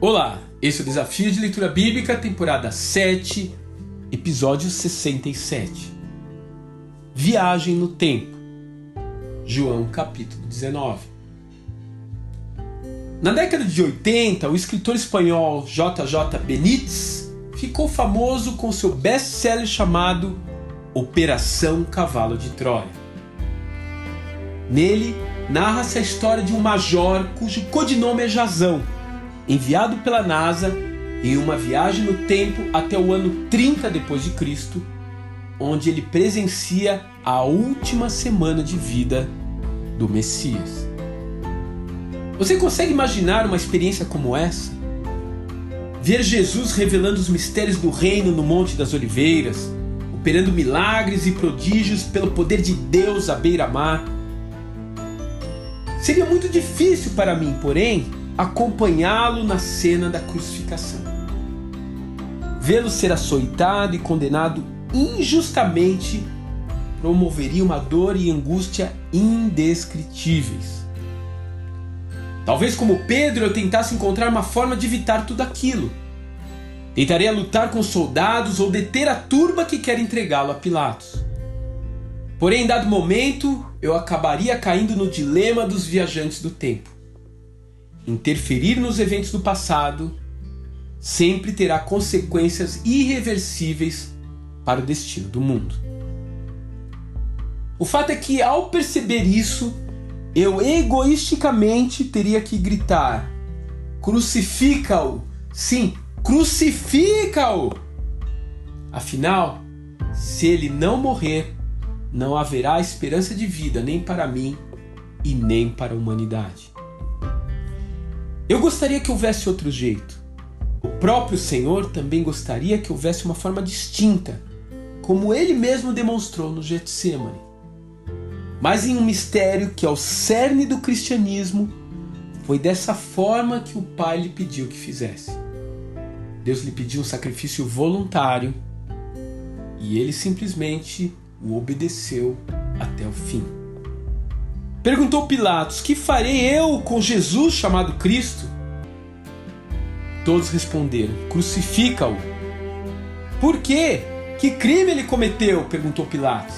Olá, esse é o Desafio de Leitura Bíblica, temporada 7, episódio 67. Viagem no Tempo. João capítulo 19. Na década de 80, o escritor espanhol J.J. Benítez ficou famoso com seu best-seller chamado Operação Cavalo de Troia. Nele, narra-se a história de um major cujo codinome é Jazão enviado pela NASA em uma viagem no tempo até o ano 30 depois de Cristo, onde ele presencia a última semana de vida do Messias. Você consegue imaginar uma experiência como essa? Ver Jesus revelando os mistérios do reino no Monte das Oliveiras, operando milagres e prodígios pelo poder de Deus à beira-mar. Seria muito difícil para mim, porém, acompanhá-lo na cena da crucificação. Vê-lo ser açoitado e condenado injustamente promoveria uma dor e angústia indescritíveis. Talvez como Pedro eu tentasse encontrar uma forma de evitar tudo aquilo. Tentaria lutar com soldados ou deter a turba que quer entregá-lo a Pilatos. Porém, em dado momento, eu acabaria caindo no dilema dos viajantes do tempo interferir nos eventos do passado sempre terá consequências irreversíveis para o destino do mundo. O fato é que, ao perceber isso, eu egoisticamente teria que gritar: crucifica-o! Sim, crucifica-o! Afinal, se ele não morrer, não haverá esperança de vida nem para mim e nem para a humanidade. Eu gostaria que houvesse outro jeito. O próprio Senhor também gostaria que houvesse uma forma distinta, como ele mesmo demonstrou no Getsemane. Mas em um mistério que é o cerne do cristianismo, foi dessa forma que o Pai lhe pediu que fizesse. Deus lhe pediu um sacrifício voluntário e ele simplesmente o obedeceu até o fim. Perguntou Pilatos: Que farei eu com Jesus chamado Cristo? Todos responderam: Crucifica-o. Por quê? Que crime ele cometeu? perguntou Pilatos.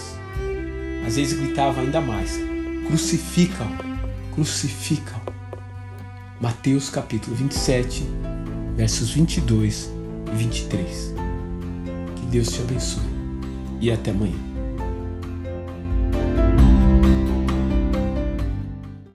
Mas eles gritavam ainda mais: Crucifica-o, crucifica-o. Mateus capítulo 27, versos 22 e 23. Que Deus te abençoe e até amanhã.